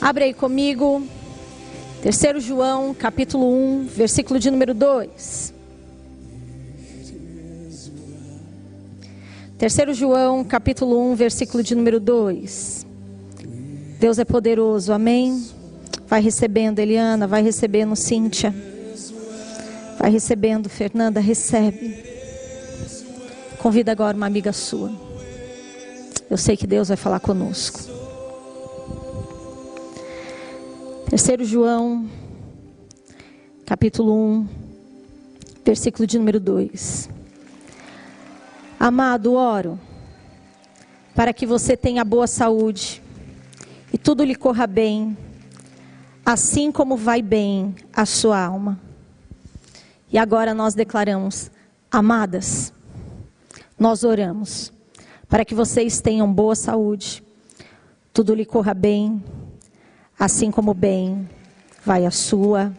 Abre aí comigo. Terceiro João, capítulo 1, versículo de número 2. Terceiro João, capítulo 1, versículo de número 2. Deus é poderoso, amém? Vai recebendo, Eliana, vai recebendo, Cíntia. Vai recebendo, Fernanda, recebe. Convida agora uma amiga sua. Eu sei que Deus vai falar conosco. Terceiro João, capítulo 1, versículo de número 2. Amado, oro para que você tenha boa saúde e tudo lhe corra bem, assim como vai bem a sua alma. E agora nós declaramos, amadas, nós oramos para que vocês tenham boa saúde, tudo lhe corra bem, assim como bem vai a sua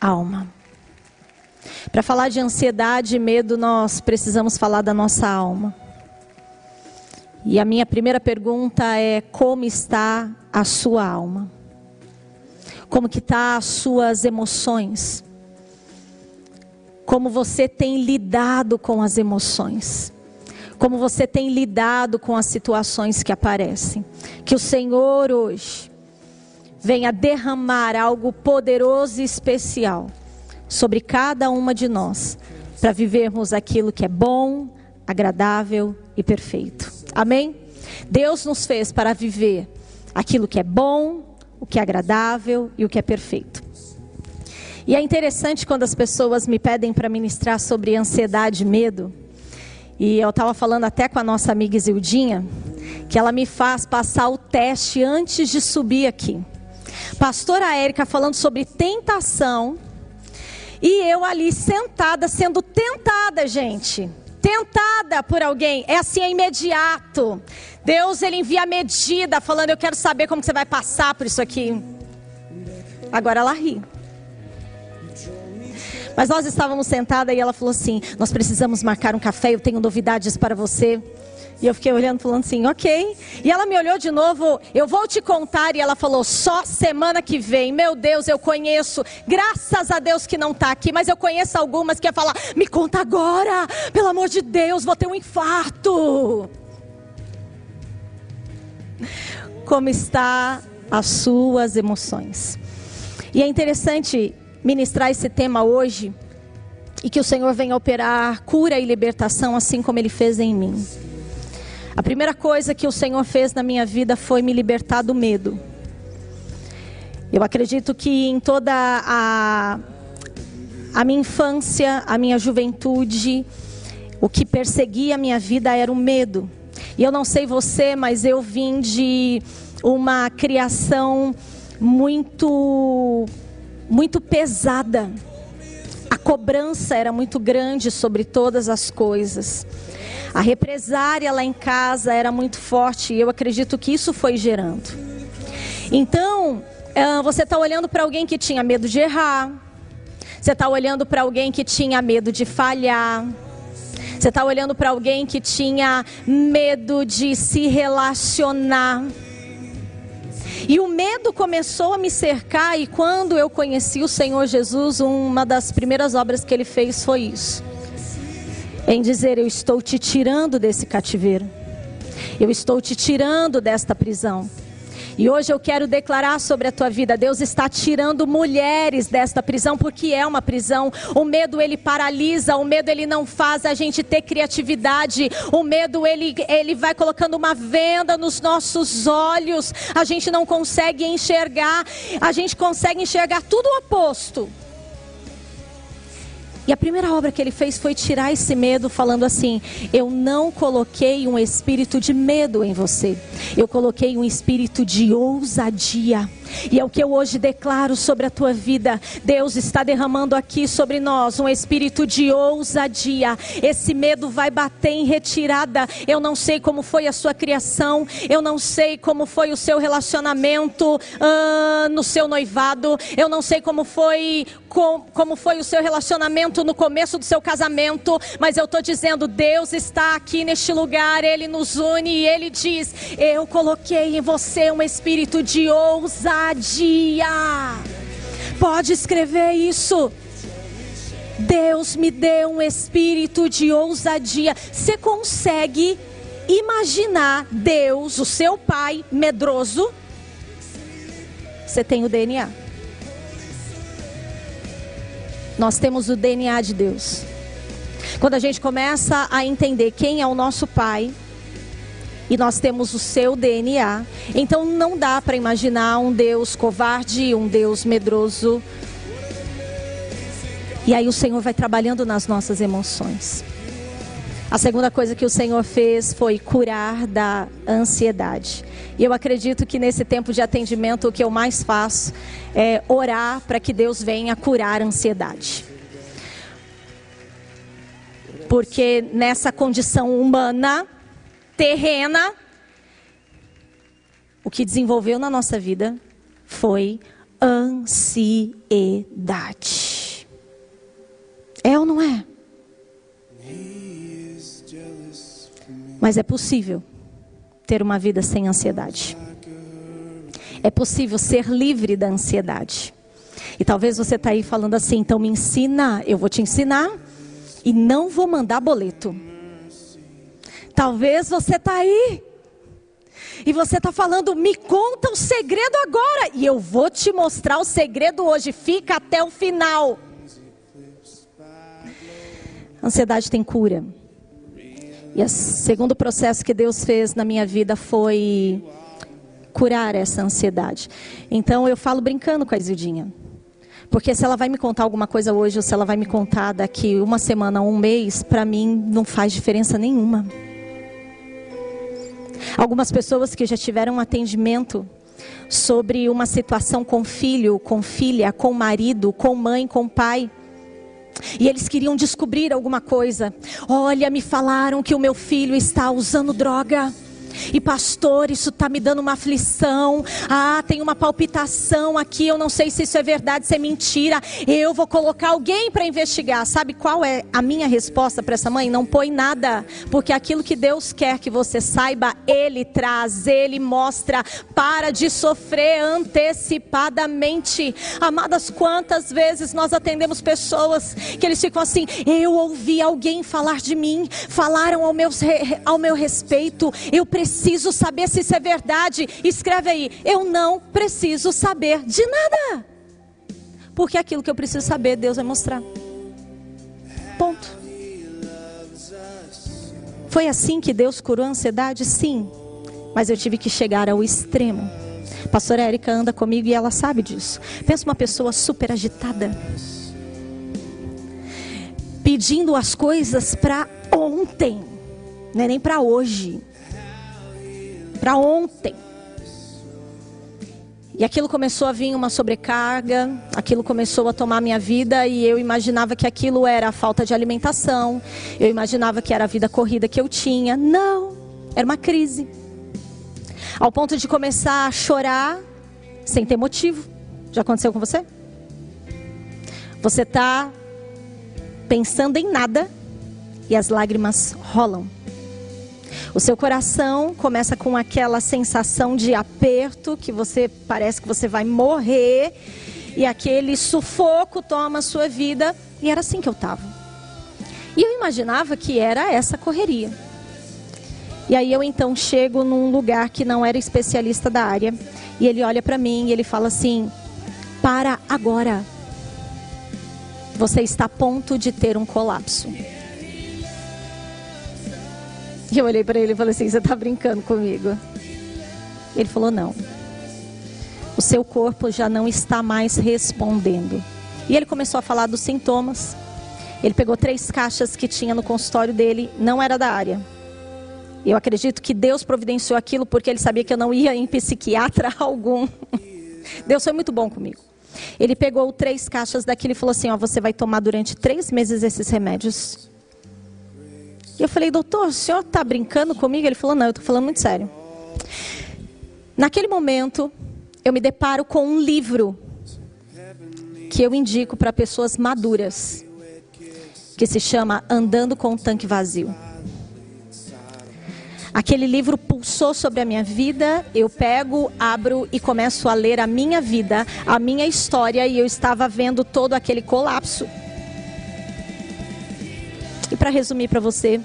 alma. Para falar de ansiedade e medo, nós precisamos falar da nossa alma. E a minha primeira pergunta é: como está a sua alma? Como que está as suas emoções? Como você tem lidado com as emoções? Como você tem lidado com as situações que aparecem? Que o Senhor hoje venha derramar algo poderoso e especial sobre cada uma de nós, para vivermos aquilo que é bom, agradável e perfeito. Amém? Deus nos fez para viver aquilo que é bom, o que é agradável e o que é perfeito. E é interessante quando as pessoas me pedem para ministrar sobre ansiedade e medo. E eu estava falando até com a nossa amiga Isildinha, que ela me faz passar o teste antes de subir aqui. Pastora Érica falando sobre tentação e eu ali sentada, sendo tentada, gente. Tentada por alguém. É assim, é imediato. Deus, ele envia a medida, falando: Eu quero saber como você vai passar por isso aqui. Agora ela ri. Mas nós estávamos sentadas e ela falou assim: Nós precisamos marcar um café, eu tenho novidades para você. E eu fiquei olhando, falando assim, ok. E ela me olhou de novo, eu vou te contar. E ela falou, só semana que vem. Meu Deus, eu conheço. Graças a Deus que não está aqui, mas eu conheço algumas que ia falar, me conta agora. Pelo amor de Deus, vou ter um infarto. Como está as suas emoções? E é interessante ministrar esse tema hoje e que o Senhor venha operar cura e libertação, assim como Ele fez em mim. A primeira coisa que o Senhor fez na minha vida foi me libertar do medo. Eu acredito que em toda a, a minha infância, a minha juventude, o que perseguia a minha vida era o medo. E eu não sei você, mas eu vim de uma criação muito muito pesada. Cobrança era muito grande sobre todas as coisas. A represária lá em casa era muito forte e eu acredito que isso foi gerando. Então, você está olhando para alguém que tinha medo de errar, você está olhando para alguém que tinha medo de falhar, você está olhando para alguém que tinha medo de se relacionar. E o medo começou a me cercar, e quando eu conheci o Senhor Jesus, uma das primeiras obras que ele fez foi isso em dizer: Eu estou te tirando desse cativeiro, eu estou te tirando desta prisão. E hoje eu quero declarar sobre a tua vida, Deus está tirando mulheres desta prisão, porque é uma prisão. O medo ele paralisa, o medo ele não faz a gente ter criatividade. O medo ele ele vai colocando uma venda nos nossos olhos. A gente não consegue enxergar, a gente consegue enxergar tudo o oposto. E a primeira obra que ele fez foi tirar esse medo, falando assim: Eu não coloquei um espírito de medo em você, eu coloquei um espírito de ousadia. E é o que eu hoje declaro sobre a tua vida. Deus está derramando aqui sobre nós um espírito de ousadia. Esse medo vai bater em retirada. Eu não sei como foi a sua criação, eu não sei como foi o seu relacionamento uh, no seu noivado, eu não sei como foi com, como foi o seu relacionamento no começo do seu casamento, mas eu estou dizendo, Deus está aqui neste lugar, Ele nos une e Ele diz: Eu coloquei em você um espírito de ousadia ousadia. Pode escrever isso. Deus me deu um espírito de ousadia. Você consegue imaginar Deus, o seu pai, medroso? Você tem o DNA. Nós temos o DNA de Deus. Quando a gente começa a entender quem é o nosso pai, e nós temos o seu DNA, então não dá para imaginar um Deus covarde, um Deus medroso. E aí o Senhor vai trabalhando nas nossas emoções. A segunda coisa que o Senhor fez foi curar da ansiedade. E eu acredito que nesse tempo de atendimento o que eu mais faço é orar para que Deus venha curar a ansiedade. Porque nessa condição humana, terrena, o que desenvolveu na nossa vida foi ansiedade. É ou não é? Mas é possível ter uma vida sem ansiedade. É possível ser livre da ansiedade. E talvez você está aí falando assim, então me ensina, eu vou te ensinar e não vou mandar boleto. Talvez você está aí e você está falando, me conta o segredo agora e eu vou te mostrar o segredo hoje. Fica até o final. ansiedade tem cura. E o segundo processo que Deus fez na minha vida foi curar essa ansiedade. Então eu falo brincando com a Isildinha. Porque se ela vai me contar alguma coisa hoje ou se ela vai me contar daqui uma semana um mês, para mim não faz diferença nenhuma. Algumas pessoas que já tiveram um atendimento sobre uma situação com filho, com filha, com marido, com mãe, com pai. E eles queriam descobrir alguma coisa. Olha, me falaram que o meu filho está usando droga. E pastor, isso está me dando uma aflição. Ah, tem uma palpitação aqui. Eu não sei se isso é verdade, se é mentira. Eu vou colocar alguém para investigar. Sabe qual é a minha resposta para essa mãe? Não põe nada, porque aquilo que Deus quer que você saiba, Ele traz, Ele mostra. Para de sofrer antecipadamente. Amadas, quantas vezes nós atendemos pessoas que eles ficam assim: eu ouvi alguém falar de mim, falaram ao meu, ao meu respeito. Eu preciso preciso saber se isso é verdade. Escreve aí, eu não preciso saber de nada. Porque aquilo que eu preciso saber, Deus vai mostrar. Ponto. Foi assim que Deus curou a ansiedade? Sim. Mas eu tive que chegar ao extremo. Pastora Érica anda comigo e ela sabe disso. Pensa uma pessoa super agitada. Pedindo as coisas para ontem. Não é nem para hoje para ontem. E aquilo começou a vir uma sobrecarga, aquilo começou a tomar minha vida e eu imaginava que aquilo era a falta de alimentação, eu imaginava que era a vida corrida que eu tinha. Não, era uma crise. Ao ponto de começar a chorar sem ter motivo. Já aconteceu com você? Você está pensando em nada e as lágrimas rolam. O seu coração começa com aquela sensação de aperto, que você parece que você vai morrer, e aquele sufoco toma a sua vida, e era assim que eu estava. E eu imaginava que era essa correria. E aí eu então chego num lugar que não era especialista da área, e ele olha para mim e ele fala assim: "Para agora. Você está a ponto de ter um colapso." E eu olhei para ele e falei assim: Você está brincando comigo? Ele falou: Não. O seu corpo já não está mais respondendo. E ele começou a falar dos sintomas. Ele pegou três caixas que tinha no consultório dele, não era da área. Eu acredito que Deus providenciou aquilo porque ele sabia que eu não ia em psiquiatra algum. Deus foi muito bom comigo. Ele pegou três caixas daquilo e falou assim: Ó, você vai tomar durante três meses esses remédios. E eu falei, doutor, o senhor está brincando comigo? Ele falou, não, eu estou falando muito sério. Naquele momento, eu me deparo com um livro que eu indico para pessoas maduras, que se chama Andando com o Tanque Vazio. Aquele livro pulsou sobre a minha vida. Eu pego, abro e começo a ler a minha vida, a minha história, e eu estava vendo todo aquele colapso. E para resumir para você,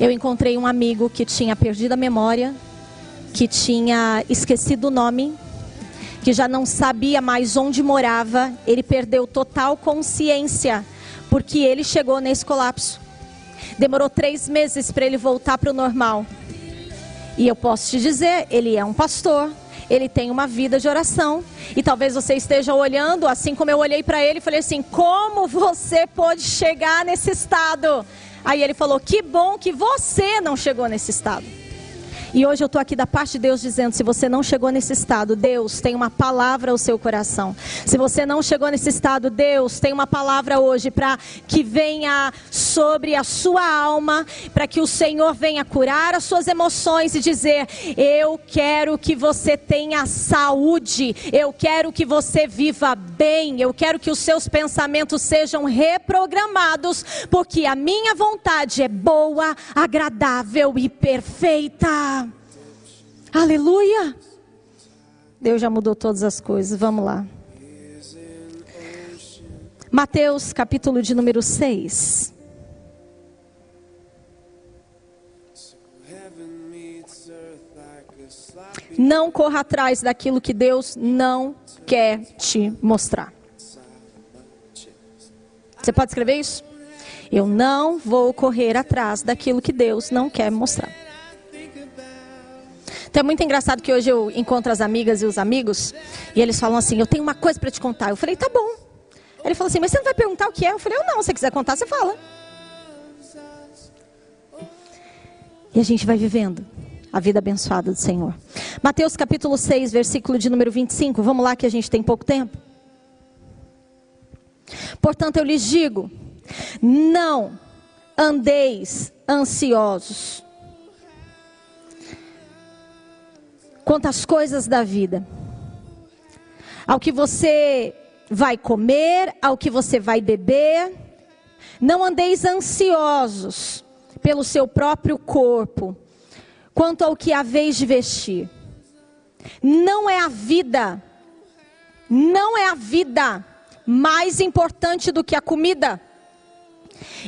eu encontrei um amigo que tinha perdido a memória, que tinha esquecido o nome, que já não sabia mais onde morava, ele perdeu total consciência, porque ele chegou nesse colapso. Demorou três meses para ele voltar para o normal. E eu posso te dizer, ele é um pastor, ele tem uma vida de oração. E talvez você esteja olhando, assim como eu olhei para ele e falei assim: como você pode chegar nesse estado? Aí ele falou: que bom que você não chegou nesse estado. E hoje eu estou aqui da parte de Deus dizendo: se você não chegou nesse estado, Deus tem uma palavra ao seu coração. Se você não chegou nesse estado, Deus tem uma palavra hoje para que venha sobre a sua alma, para que o Senhor venha curar as suas emoções e dizer: eu quero que você tenha saúde, eu quero que você viva bem, eu quero que os seus pensamentos sejam reprogramados, porque a minha vontade é boa, agradável e perfeita. Aleluia! Deus já mudou todas as coisas. Vamos lá. Mateus, capítulo de número 6. Não corra atrás daquilo que Deus não quer te mostrar. Você pode escrever isso? Eu não vou correr atrás daquilo que Deus não quer mostrar. Então é muito engraçado que hoje eu encontro as amigas e os amigos e eles falam assim: Eu tenho uma coisa para te contar. Eu falei: Tá bom. Ele falou assim: Mas você não vai perguntar o que é? Eu falei: Eu não. Se você quiser contar, você fala. E a gente vai vivendo a vida abençoada do Senhor. Mateus capítulo 6, versículo de número 25. Vamos lá que a gente tem pouco tempo. Portanto, eu lhes digo: não andeis ansiosos quanto às coisas da vida. Ao que você vai comer, ao que você vai beber. Não andeis ansiosos pelo seu próprio corpo, quanto ao que haveis de vestir. Não é a vida, não é a vida mais importante do que a comida,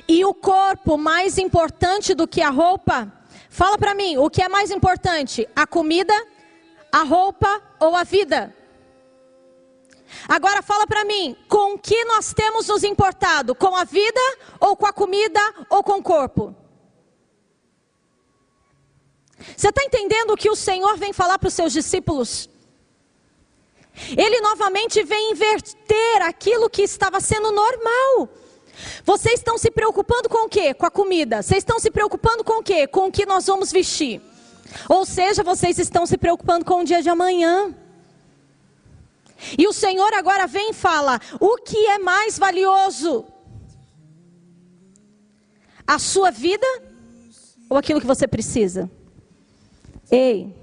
e o corpo mais importante do que a roupa. Fala para mim, o que é mais importante, a comida a roupa ou a vida? Agora fala para mim, com que nós temos nos importado? Com a vida ou com a comida ou com o corpo? Você está entendendo o que o Senhor vem falar para os seus discípulos? Ele novamente vem inverter aquilo que estava sendo normal. Vocês estão se preocupando com o quê? Com a comida. Vocês estão se preocupando com o quê? Com o que nós vamos vestir. Ou seja, vocês estão se preocupando com o dia de amanhã. E o Senhor agora vem e fala: o que é mais valioso? A sua vida ou aquilo que você precisa? Ei,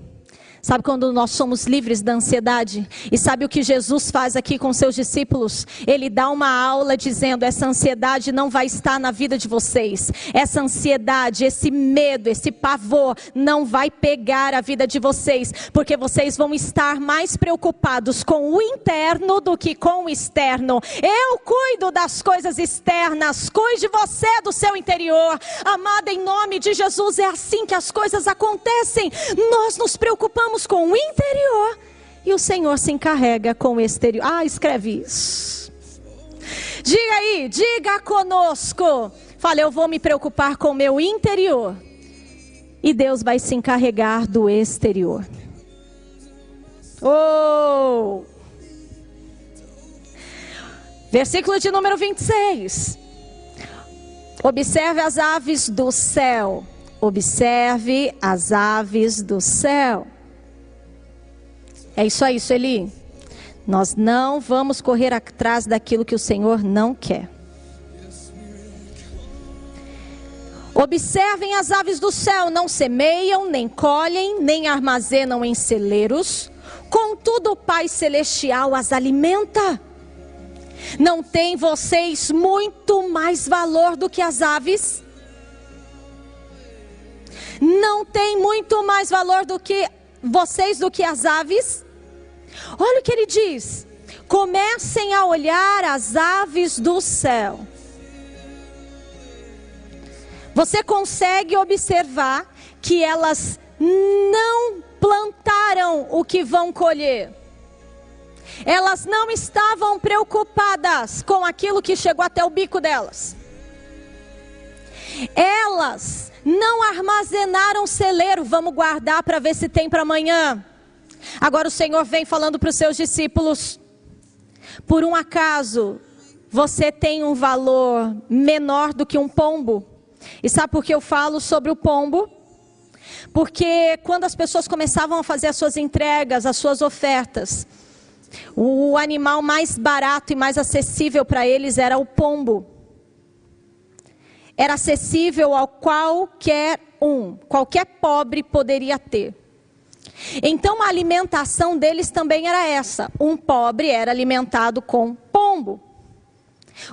Sabe quando nós somos livres da ansiedade? E sabe o que Jesus faz aqui com seus discípulos? Ele dá uma aula dizendo: essa ansiedade não vai estar na vida de vocês. Essa ansiedade, esse medo, esse pavor não vai pegar a vida de vocês, porque vocês vão estar mais preocupados com o interno do que com o externo. Eu cuido das coisas externas, cuide você do seu interior. Amada, em nome de Jesus, é assim que as coisas acontecem. Nós nos preocupamos com o interior e o Senhor se encarrega com o exterior. Ah, escreve isso. Diga aí, diga conosco. Fala, eu vou me preocupar com o meu interior. E Deus vai se encarregar do exterior. Oh! Versículo de número 26. Observe as aves do céu. Observe as aves do céu. É isso aí, Sueli. Nós não vamos correr atrás daquilo que o Senhor não quer. Observem as aves do céu, não semeiam, nem colhem, nem armazenam em celeiros, contudo o Pai Celestial as alimenta. Não tem vocês muito mais valor do que as aves? não têm muito mais valor do que vocês do que as aves? Olha o que ele diz: comecem a olhar as aves do céu. Você consegue observar que elas não plantaram o que vão colher. Elas não estavam preocupadas com aquilo que chegou até o bico delas. Elas não armazenaram celeiro, vamos guardar para ver se tem para amanhã. Agora o Senhor vem falando para os seus discípulos: por um acaso você tem um valor menor do que um pombo? E sabe por que eu falo sobre o pombo? Porque quando as pessoas começavam a fazer as suas entregas, as suas ofertas, o animal mais barato e mais acessível para eles era o pombo. Era acessível ao qualquer um, qualquer pobre poderia ter. Então a alimentação deles também era essa: um pobre era alimentado com pombo.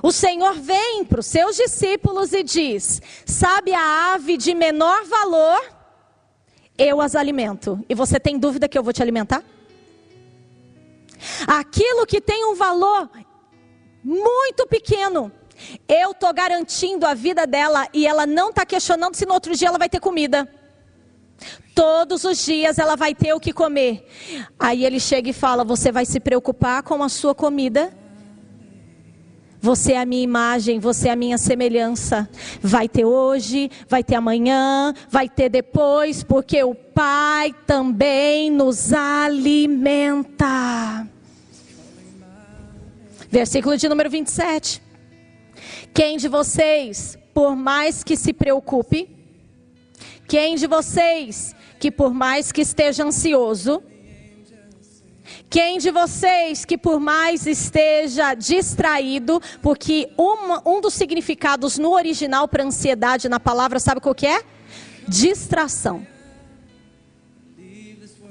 O Senhor vem para os seus discípulos e diz: Sabe a ave de menor valor? Eu as alimento. E você tem dúvida que eu vou te alimentar? Aquilo que tem um valor muito pequeno, eu estou garantindo a vida dela e ela não está questionando se no outro dia ela vai ter comida. Todos os dias ela vai ter o que comer. Aí ele chega e fala: Você vai se preocupar com a sua comida? Você é a minha imagem, você é a minha semelhança. Vai ter hoje, vai ter amanhã, vai ter depois, porque o Pai também nos alimenta. Versículo de número 27. Quem de vocês, por mais que se preocupe, quem de vocês que por mais que esteja ansioso, quem de vocês que por mais esteja distraído, porque uma, um dos significados no original para ansiedade na palavra, sabe qual que é? Distração.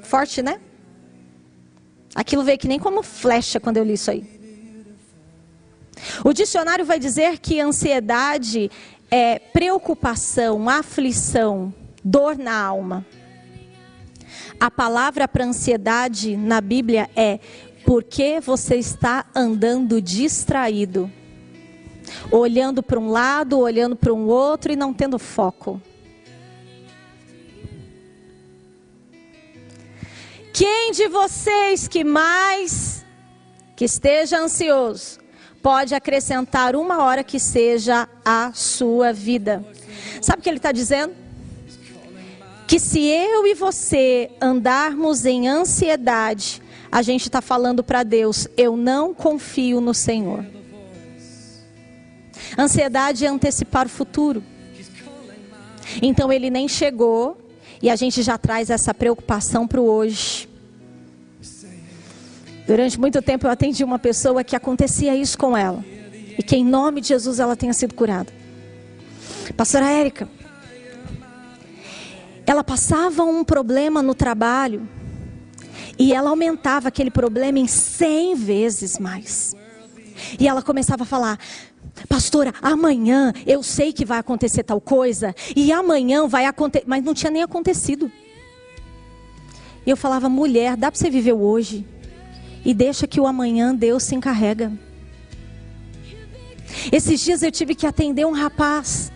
Forte, né? Aquilo veio que nem como flecha quando eu li isso aí. O dicionário vai dizer que ansiedade é preocupação, aflição, dor na alma. A palavra para ansiedade na Bíblia é porque você está andando distraído, olhando para um lado, olhando para um outro e não tendo foco. Quem de vocês que mais que esteja ansioso pode acrescentar uma hora que seja a sua vida. Sabe o que ele está dizendo? Que se eu e você andarmos em ansiedade, a gente está falando para Deus: eu não confio no Senhor. Ansiedade é antecipar o futuro. Então ele nem chegou e a gente já traz essa preocupação para o hoje. Durante muito tempo eu atendi uma pessoa que acontecia isso com ela. E que em nome de Jesus ela tenha sido curada. Pastora Érica. Ela passava um problema no trabalho. E ela aumentava aquele problema em 100 vezes mais. E ela começava a falar: Pastora, amanhã eu sei que vai acontecer tal coisa. E amanhã vai acontecer. Mas não tinha nem acontecido. E eu falava: Mulher, dá para você viver hoje? e deixa que o amanhã Deus se encarrega. Esses dias eu tive que atender um rapaz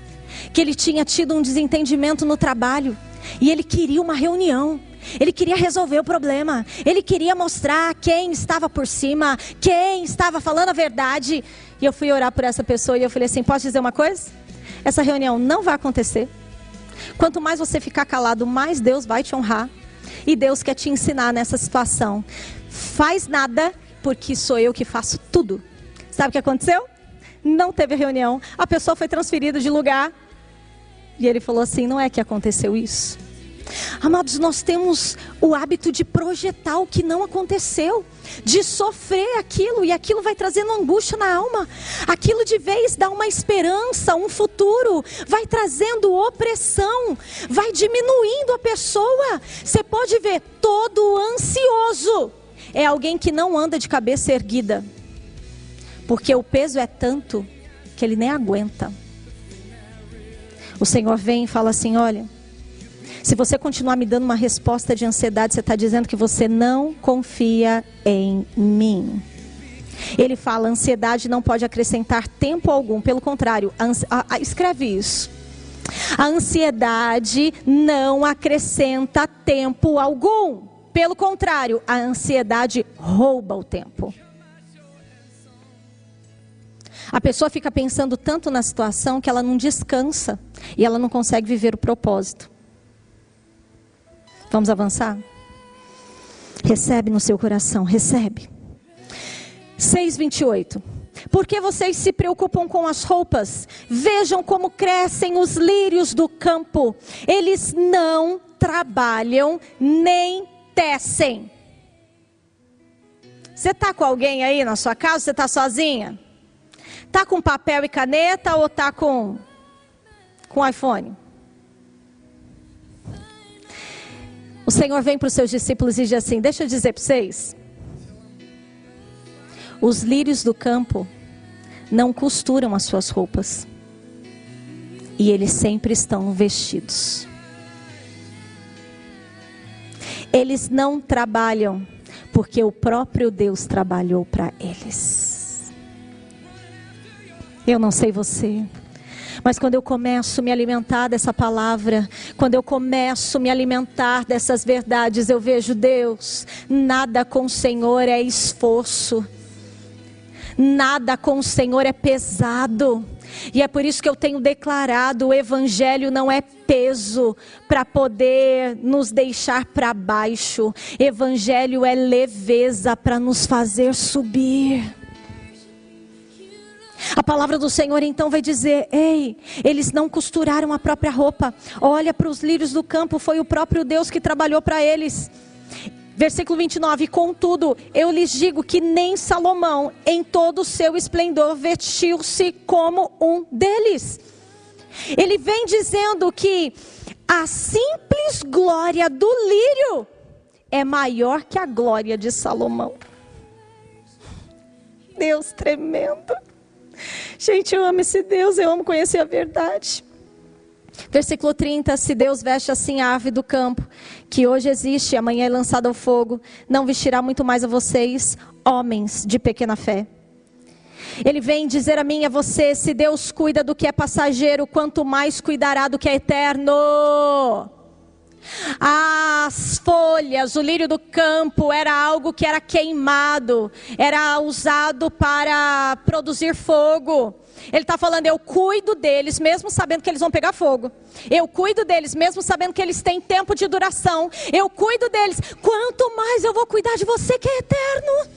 que ele tinha tido um desentendimento no trabalho e ele queria uma reunião. Ele queria resolver o problema. Ele queria mostrar quem estava por cima, quem estava falando a verdade. E eu fui orar por essa pessoa e eu falei assim: "Posso dizer uma coisa? Essa reunião não vai acontecer. Quanto mais você ficar calado, mais Deus vai te honrar. E Deus quer te ensinar nessa situação faz nada, porque sou eu que faço tudo. Sabe o que aconteceu? Não teve reunião. A pessoa foi transferida de lugar. E ele falou assim: não é que aconteceu isso. Amados, nós temos o hábito de projetar o que não aconteceu, de sofrer aquilo, e aquilo vai trazendo angústia na alma. Aquilo de vez dá uma esperança, um futuro, vai trazendo opressão, vai diminuindo a pessoa. Você pode ver todo ansioso é alguém que não anda de cabeça erguida, porque o peso é tanto que ele nem aguenta. O Senhor vem e fala assim: olha, Se você continuar me dando uma resposta de ansiedade, você está dizendo que você não confia em mim. Ele fala: ansiedade não pode acrescentar tempo algum, pelo contrário, escreve isso. A ansiedade não acrescenta tempo algum. Pelo contrário, a ansiedade rouba o tempo. A pessoa fica pensando tanto na situação que ela não descansa e ela não consegue viver o propósito. Vamos avançar? Recebe no seu coração, recebe. 6:28. Porque vocês se preocupam com as roupas? Vejam como crescem os lírios do campo. Eles não trabalham nem tecem. Você está com alguém aí na sua casa? Você está sozinha? Está com papel e caneta ou está com, com iPhone? O Senhor vem para os seus discípulos e diz assim: Deixa eu dizer para vocês. Os lírios do campo não costuram as suas roupas. E eles sempre estão vestidos. Eles não trabalham, porque o próprio Deus trabalhou para eles. Eu não sei você. Mas quando eu começo a me alimentar dessa palavra, quando eu começo a me alimentar dessas verdades, eu vejo Deus, nada com o Senhor é esforço. Nada com o Senhor é pesado. E é por isso que eu tenho declarado: o Evangelho não é peso para poder nos deixar para baixo. Evangelho é leveza para nos fazer subir. A palavra do Senhor então vai dizer: Ei, eles não costuraram a própria roupa. Olha para os lírios do campo, foi o próprio Deus que trabalhou para eles. Versículo 29: Contudo, eu lhes digo que nem Salomão, em todo o seu esplendor, vestiu-se como um deles. Ele vem dizendo que a simples glória do lírio é maior que a glória de Salomão. Deus tremendo. Gente, eu amo esse Deus, eu amo conhecer a verdade. Versículo 30: Se Deus veste assim a ave do campo, que hoje existe e amanhã é lançada ao fogo, não vestirá muito mais a vocês, homens de pequena fé. Ele vem dizer a mim e a você: se Deus cuida do que é passageiro, quanto mais cuidará do que é eterno. As folhas, o lírio do campo era algo que era queimado, era usado para produzir fogo. Ele está falando, eu cuido deles, mesmo sabendo que eles vão pegar fogo. Eu cuido deles, mesmo sabendo que eles têm tempo de duração. Eu cuido deles. Quanto mais eu vou cuidar de você que é eterno.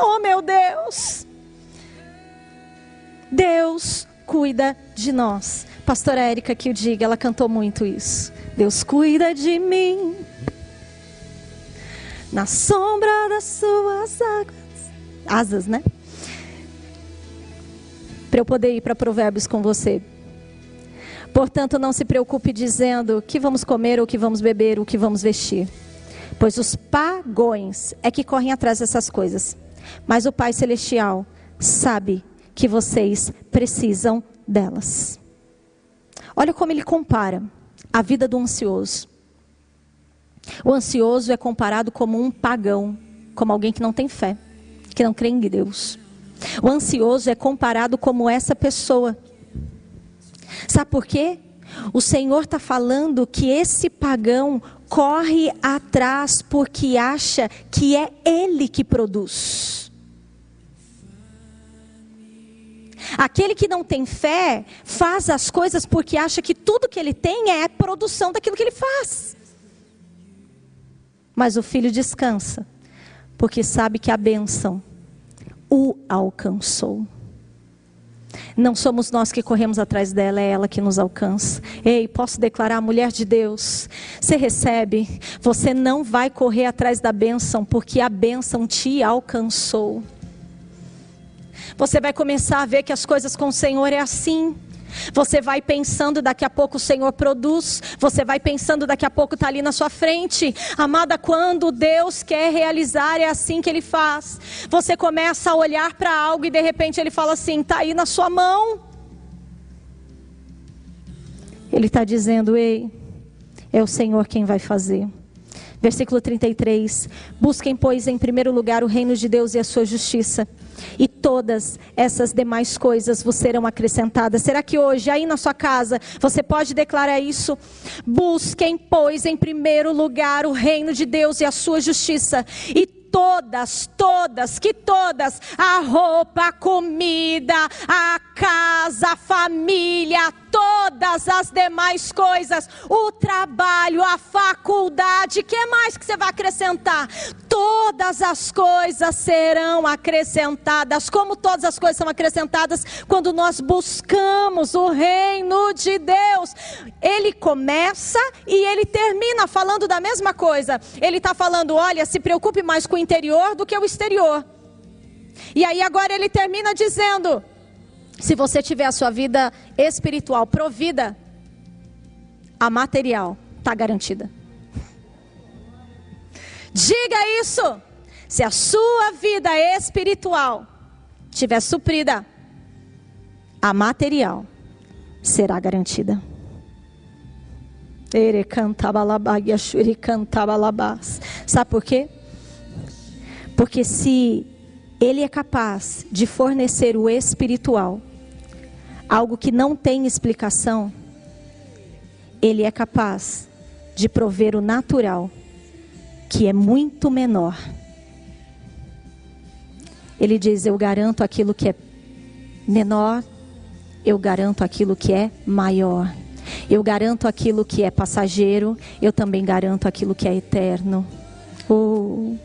Oh, meu Deus. Deus cuida de nós. Pastora Érica que o diga, ela cantou muito isso. Deus cuida de mim. Na sombra das suas águas. Asas, né? para eu poder ir para Provérbios com você. Portanto, não se preocupe dizendo o que vamos comer, o que vamos beber, o que vamos vestir. Pois os pagões é que correm atrás dessas coisas. Mas o Pai Celestial sabe que vocês precisam delas. Olha como ele compara a vida do ansioso. O ansioso é comparado como um pagão, como alguém que não tem fé, que não crê em Deus. O ansioso é comparado como essa pessoa. Sabe por quê? O Senhor está falando que esse pagão corre atrás porque acha que é ele que produz. Aquele que não tem fé faz as coisas porque acha que tudo que ele tem é produção daquilo que ele faz. Mas o filho descansa, porque sabe que a bênção o alcançou. Não somos nós que corremos atrás dela, é ela que nos alcança. Ei, posso declarar, mulher de Deus, você recebe, você não vai correr atrás da bênção, porque a bênção te alcançou. Você vai começar a ver que as coisas com o Senhor é assim. Você vai pensando, daqui a pouco o Senhor produz. Você vai pensando, daqui a pouco está ali na sua frente. Amada, quando Deus quer realizar, é assim que Ele faz. Você começa a olhar para algo e de repente Ele fala assim: está aí na sua mão. Ele está dizendo: ei, É o Senhor quem vai fazer. Versículo 33. Busquem, pois, em primeiro lugar o reino de Deus e a sua justiça, e todas essas demais coisas vos serão acrescentadas. Será que hoje, aí na sua casa, você pode declarar isso? Busquem, pois, em primeiro lugar o reino de Deus e a sua justiça, e todas, todas, que todas, a roupa, a comida, a casa, a família, todas as demais coisas, o trabalho, a faculdade, que mais que você vai acrescentar? Todas as coisas serão acrescentadas. Como todas as coisas são acrescentadas quando nós buscamos o reino de Deus? Ele começa e ele termina falando da mesma coisa. Ele está falando: olha, se preocupe mais com o interior do que o exterior. E aí agora ele termina dizendo: se você tiver a sua vida espiritual provida, a material está garantida. Diga isso. Se a sua vida espiritual estiver suprida, a material será garantida. Sabe por quê? Porque se ele é capaz de fornecer o espiritual, algo que não tem explicação, ele é capaz de prover o natural, que é muito menor. Ele diz: Eu garanto aquilo que é menor, eu garanto aquilo que é maior. Eu garanto aquilo que é passageiro, eu também garanto aquilo que é eterno. Oh.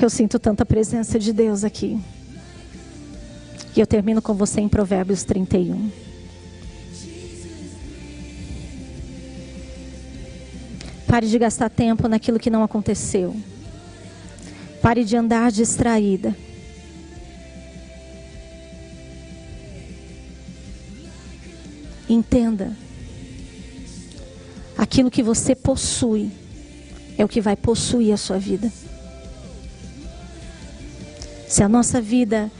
Eu sinto tanta presença de Deus aqui. E eu termino com você em Provérbios 31. Pare de gastar tempo naquilo que não aconteceu. Pare de andar distraída. Entenda. Aquilo que você possui é o que vai possuir a sua vida. Se a nossa vida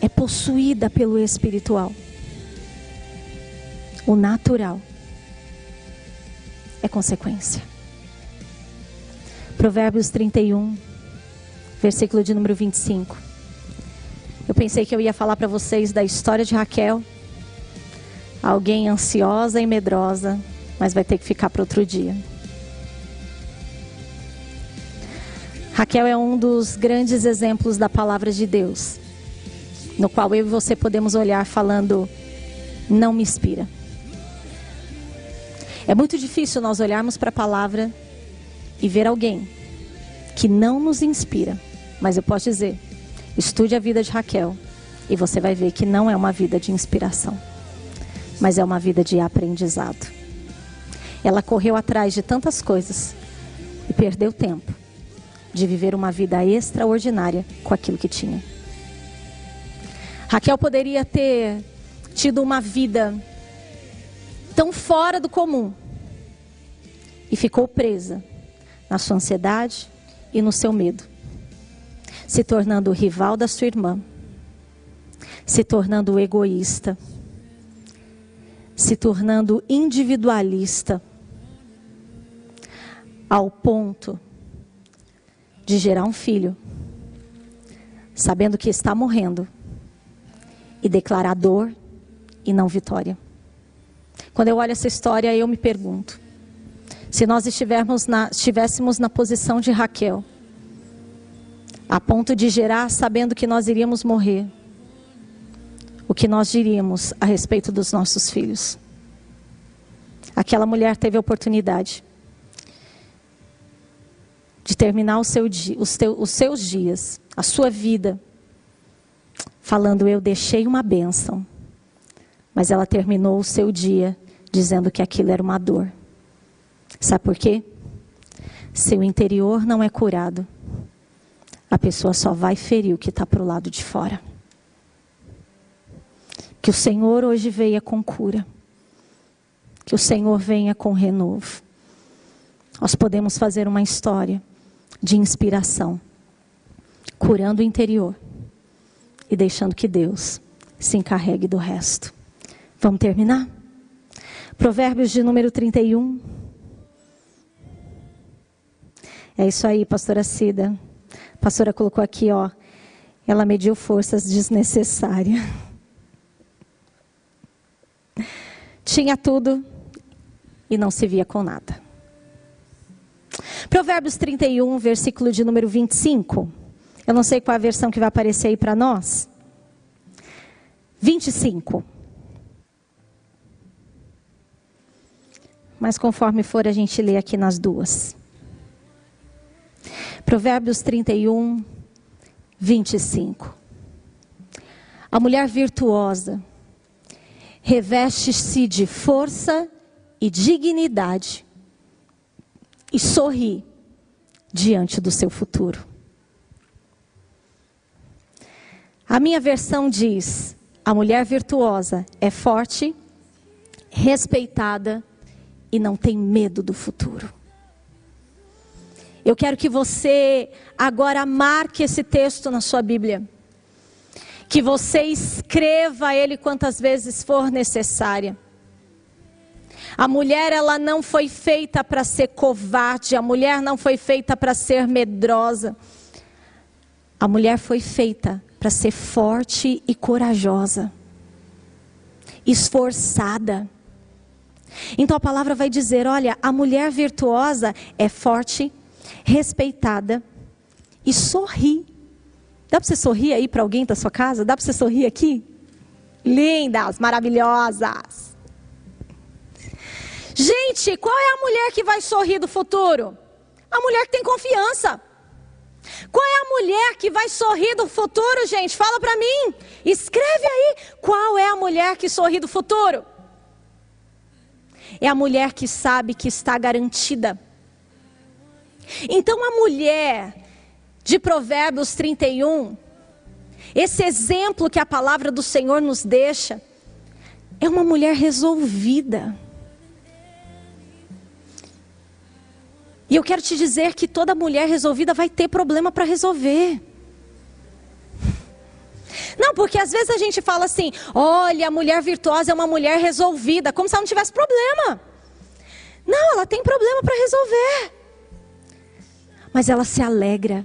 é possuída pelo espiritual. O natural é consequência. Provérbios 31, versículo de número 25. Eu pensei que eu ia falar para vocês da história de Raquel, alguém ansiosa e medrosa, mas vai ter que ficar para outro dia. Raquel é um dos grandes exemplos da palavra de Deus no qual eu e você podemos olhar falando: não me inspira. É muito difícil nós olharmos para a palavra e ver alguém que não nos inspira. Mas eu posso dizer: estude a vida de Raquel e você vai ver que não é uma vida de inspiração, mas é uma vida de aprendizado. Ela correu atrás de tantas coisas e perdeu tempo de viver uma vida extraordinária com aquilo que tinha. Raquel poderia ter tido uma vida tão fora do comum e ficou presa na sua ansiedade e no seu medo, se tornando o rival da sua irmã, se tornando egoísta, se tornando individualista, ao ponto de gerar um filho, sabendo que está morrendo e declarar dor e não vitória. Quando eu olho essa história, eu me pergunto: se nós estivéssemos na, estivéssemos na posição de Raquel, a ponto de gerar sabendo que nós iríamos morrer, o que nós diríamos a respeito dos nossos filhos? Aquela mulher teve a oportunidade de terminar seu, os, teu, os seus dias, a sua vida, falando: Eu deixei uma bênção. Mas ela terminou o seu dia dizendo que aquilo era uma dor. Sabe por quê? Se o interior não é curado, a pessoa só vai ferir o que está para o lado de fora. Que o Senhor hoje venha com cura. Que o Senhor venha com renovo. Nós podemos fazer uma história de inspiração, curando o interior e deixando que Deus se encarregue do resto. Vamos terminar? Provérbios de número 31. É isso aí, pastora Cida. A pastora colocou aqui, ó. Ela mediu forças desnecessárias. Tinha tudo e não se via com nada. Provérbios 31, versículo de número 25. Eu não sei qual a versão que vai aparecer aí para nós. 25. Mas conforme for, a gente lê aqui nas duas. Provérbios 31, 25. A mulher virtuosa reveste-se de força e dignidade e sorri diante do seu futuro. A minha versão diz: a mulher virtuosa é forte, respeitada e não tem medo do futuro. Eu quero que você agora marque esse texto na sua Bíblia. Que você escreva ele quantas vezes for necessária. A mulher ela não foi feita para ser covarde, a mulher não foi feita para ser medrosa. A mulher foi feita para ser forte e corajosa, esforçada. Então a palavra vai dizer: olha, a mulher virtuosa é forte, respeitada e sorri. Dá para você sorrir aí para alguém da sua casa? Dá para você sorrir aqui? Lindas, maravilhosas. Gente, qual é a mulher que vai sorrir do futuro? A mulher que tem confiança. Qual é a mulher que vai sorrir do futuro, gente? Fala para mim. Escreve aí. Qual é a mulher que sorri do futuro? É a mulher que sabe que está garantida. Então a mulher de Provérbios 31, esse exemplo que a palavra do Senhor nos deixa, é uma mulher resolvida. E eu quero te dizer que toda mulher resolvida vai ter problema para resolver. Não, porque às vezes a gente fala assim: olha, a mulher virtuosa é uma mulher resolvida, como se ela não tivesse problema. Não, ela tem problema para resolver. Mas ela se alegra,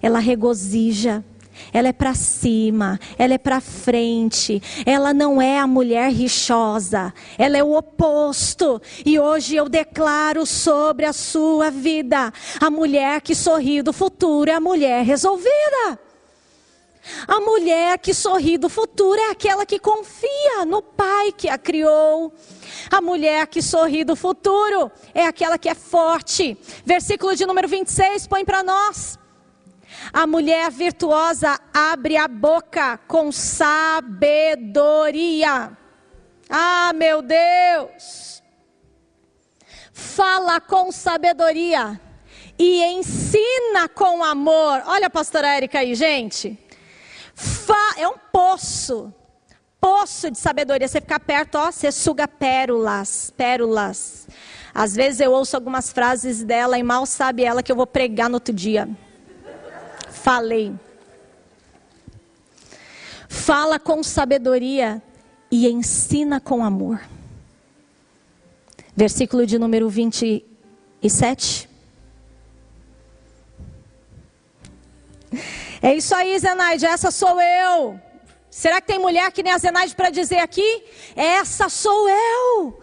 ela regozija, ela é para cima, ela é para frente, ela não é a mulher rixosa, ela é o oposto. E hoje eu declaro sobre a sua vida: a mulher que sorri do futuro é a mulher resolvida. A mulher que sorri do futuro é aquela que confia no pai que a criou. A mulher que sorri do futuro é aquela que é forte. Versículo de número 26 põe para nós. A mulher virtuosa abre a boca com sabedoria. Ah, meu Deus! Fala com sabedoria e ensina com amor. Olha a pastora Érica aí, gente. Fa é um poço. Poço de sabedoria. Você fica perto, ó, você suga pérolas, pérolas. Às vezes eu ouço algumas frases dela e mal sabe ela que eu vou pregar no outro dia. Falei. Fala com sabedoria e ensina com amor. Versículo de número 27. É isso aí, Zenaide, essa sou eu. Será que tem mulher que nem a Zenaide para dizer aqui? Essa sou eu.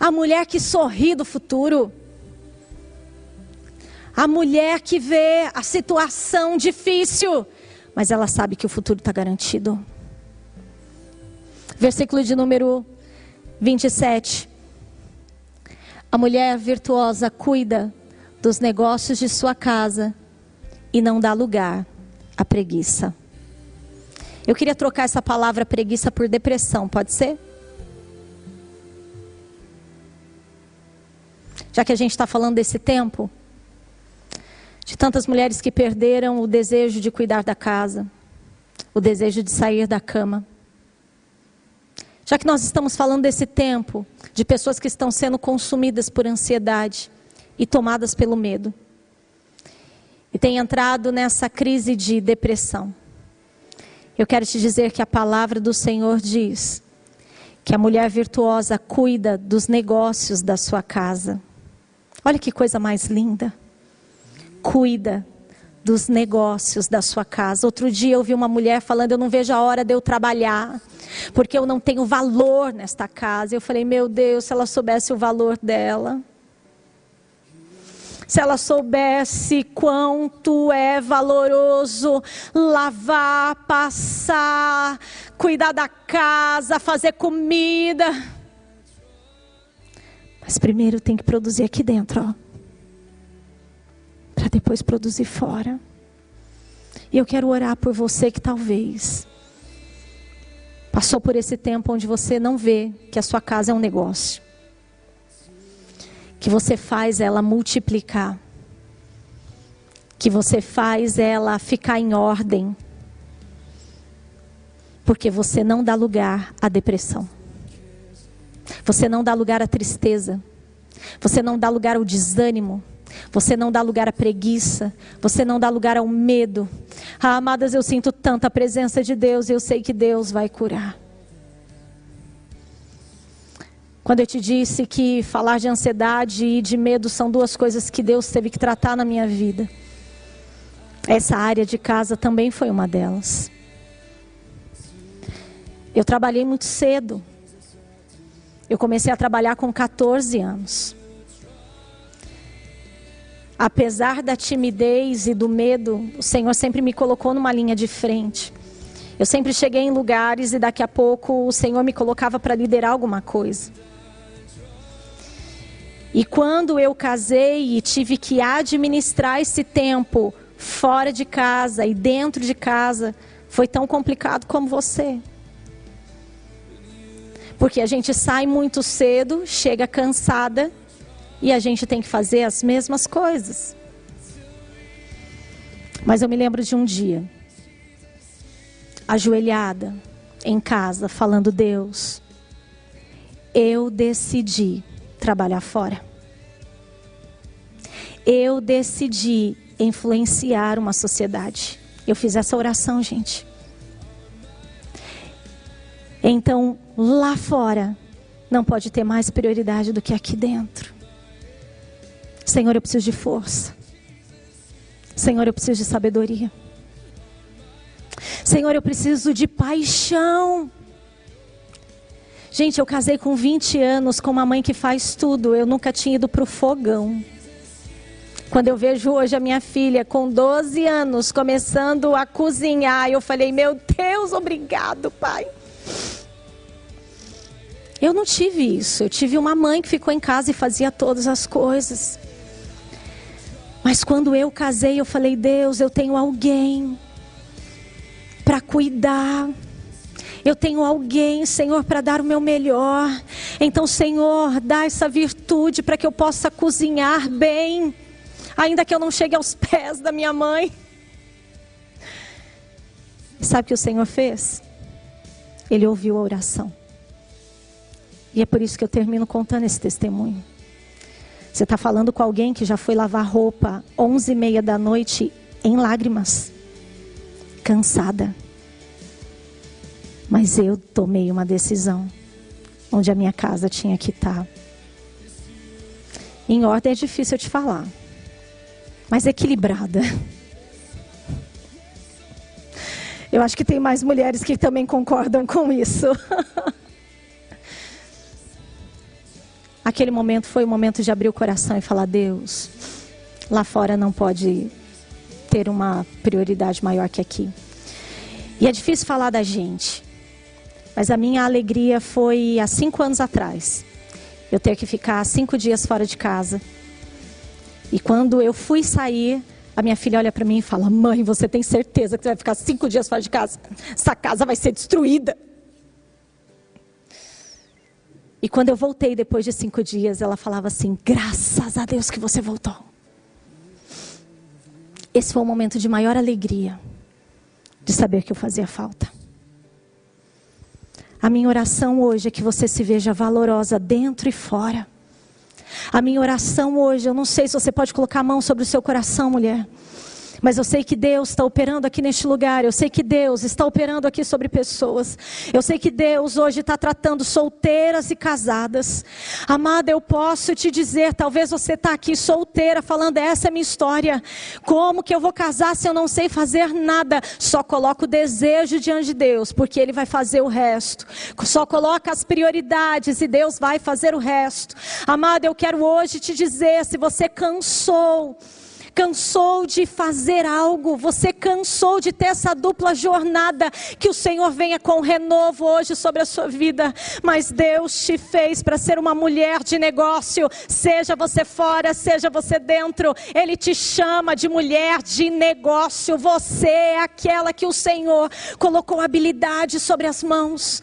A mulher que sorri do futuro. A mulher que vê a situação difícil, mas ela sabe que o futuro está garantido. Versículo de número 27. A mulher virtuosa cuida dos negócios de sua casa e não dá lugar a preguiça. Eu queria trocar essa palavra preguiça por depressão, pode ser? Já que a gente está falando desse tempo, de tantas mulheres que perderam o desejo de cuidar da casa, o desejo de sair da cama. Já que nós estamos falando desse tempo, de pessoas que estão sendo consumidas por ansiedade e tomadas pelo medo e tem entrado nessa crise de depressão. Eu quero te dizer que a palavra do Senhor diz que a mulher virtuosa cuida dos negócios da sua casa. Olha que coisa mais linda. Cuida dos negócios da sua casa. Outro dia eu vi uma mulher falando: Eu não vejo a hora de eu trabalhar, porque eu não tenho valor nesta casa. Eu falei: Meu Deus, se ela soubesse o valor dela. Se ela soubesse quanto é valoroso lavar, passar, cuidar da casa, fazer comida. Mas primeiro tem que produzir aqui dentro, ó para depois produzir fora. E eu quero orar por você que talvez passou por esse tempo onde você não vê que a sua casa é um negócio. Que você faz ela multiplicar. Que você faz ela ficar em ordem. Porque você não dá lugar à depressão. Você não dá lugar à tristeza. Você não dá lugar ao desânimo. Você não dá lugar à preguiça. Você não dá lugar ao medo. Ah, amadas, eu sinto tanta presença de Deus. Eu sei que Deus vai curar. Quando eu te disse que falar de ansiedade e de medo são duas coisas que Deus teve que tratar na minha vida. Essa área de casa também foi uma delas. Eu trabalhei muito cedo. Eu comecei a trabalhar com 14 anos apesar da timidez e do medo, o Senhor sempre me colocou numa linha de frente. Eu sempre cheguei em lugares e daqui a pouco o Senhor me colocava para liderar alguma coisa. E quando eu casei e tive que administrar esse tempo fora de casa e dentro de casa, foi tão complicado como você. Porque a gente sai muito cedo, chega cansada e a gente tem que fazer as mesmas coisas. Mas eu me lembro de um dia, ajoelhada em casa, falando: Deus, eu decidi trabalhar fora. Eu decidi influenciar uma sociedade. Eu fiz essa oração, gente. Então, lá fora, não pode ter mais prioridade do que aqui dentro. Senhor, eu preciso de força. Senhor, eu preciso de sabedoria. Senhor, eu preciso de paixão. Gente, eu casei com 20 anos com uma mãe que faz tudo. Eu nunca tinha ido para o fogão. Quando eu vejo hoje a minha filha com 12 anos começando a cozinhar, eu falei: Meu Deus, obrigado, pai. Eu não tive isso. Eu tive uma mãe que ficou em casa e fazia todas as coisas. Mas quando eu casei, eu falei: Deus, eu tenho alguém para cuidar. Eu tenho alguém, Senhor, para dar o meu melhor. Então, Senhor, dá essa virtude para que eu possa cozinhar bem, ainda que eu não chegue aos pés da minha mãe. Sabe o que o Senhor fez? Ele ouviu a oração. E é por isso que eu termino contando esse testemunho. Você está falando com alguém que já foi lavar roupa onze e meia da noite em lágrimas, cansada. Mas eu tomei uma decisão onde a minha casa tinha que estar. Tá. Em ordem é difícil eu te falar, mas equilibrada. Eu acho que tem mais mulheres que também concordam com isso. Aquele momento foi o momento de abrir o coração e falar: Deus, lá fora não pode ter uma prioridade maior que aqui. E é difícil falar da gente, mas a minha alegria foi há cinco anos atrás. Eu ter que ficar cinco dias fora de casa. E quando eu fui sair, a minha filha olha para mim e fala: Mãe, você tem certeza que você vai ficar cinco dias fora de casa? Essa casa vai ser destruída. E quando eu voltei depois de cinco dias, ela falava assim: graças a Deus que você voltou. Esse foi o momento de maior alegria, de saber que eu fazia falta. A minha oração hoje é que você se veja valorosa dentro e fora. A minha oração hoje, eu não sei se você pode colocar a mão sobre o seu coração, mulher. Mas eu sei que Deus está operando aqui neste lugar. Eu sei que Deus está operando aqui sobre pessoas. Eu sei que Deus hoje está tratando solteiras e casadas. Amada, eu posso te dizer, talvez você está aqui solteira, falando, essa é minha história. Como que eu vou casar se eu não sei fazer nada? Só coloca o desejo diante de Deus, porque Ele vai fazer o resto. Só coloca as prioridades e Deus vai fazer o resto. Amada, eu quero hoje te dizer, se você cansou, cansou de fazer algo, você cansou de ter essa dupla jornada, que o Senhor venha com renovo hoje sobre a sua vida. Mas Deus te fez para ser uma mulher de negócio, seja você fora, seja você dentro, Ele te chama de mulher de negócio. Você é aquela que o Senhor colocou habilidade sobre as mãos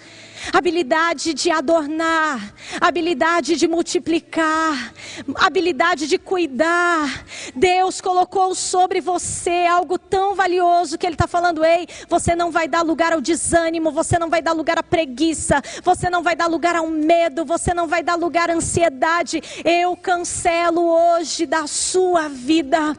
habilidade de adornar, habilidade de multiplicar, habilidade de cuidar. Deus colocou sobre você algo tão valioso que Ele está falando: ei, você não vai dar lugar ao desânimo, você não vai dar lugar à preguiça, você não vai dar lugar ao medo, você não vai dar lugar à ansiedade. Eu cancelo hoje da sua vida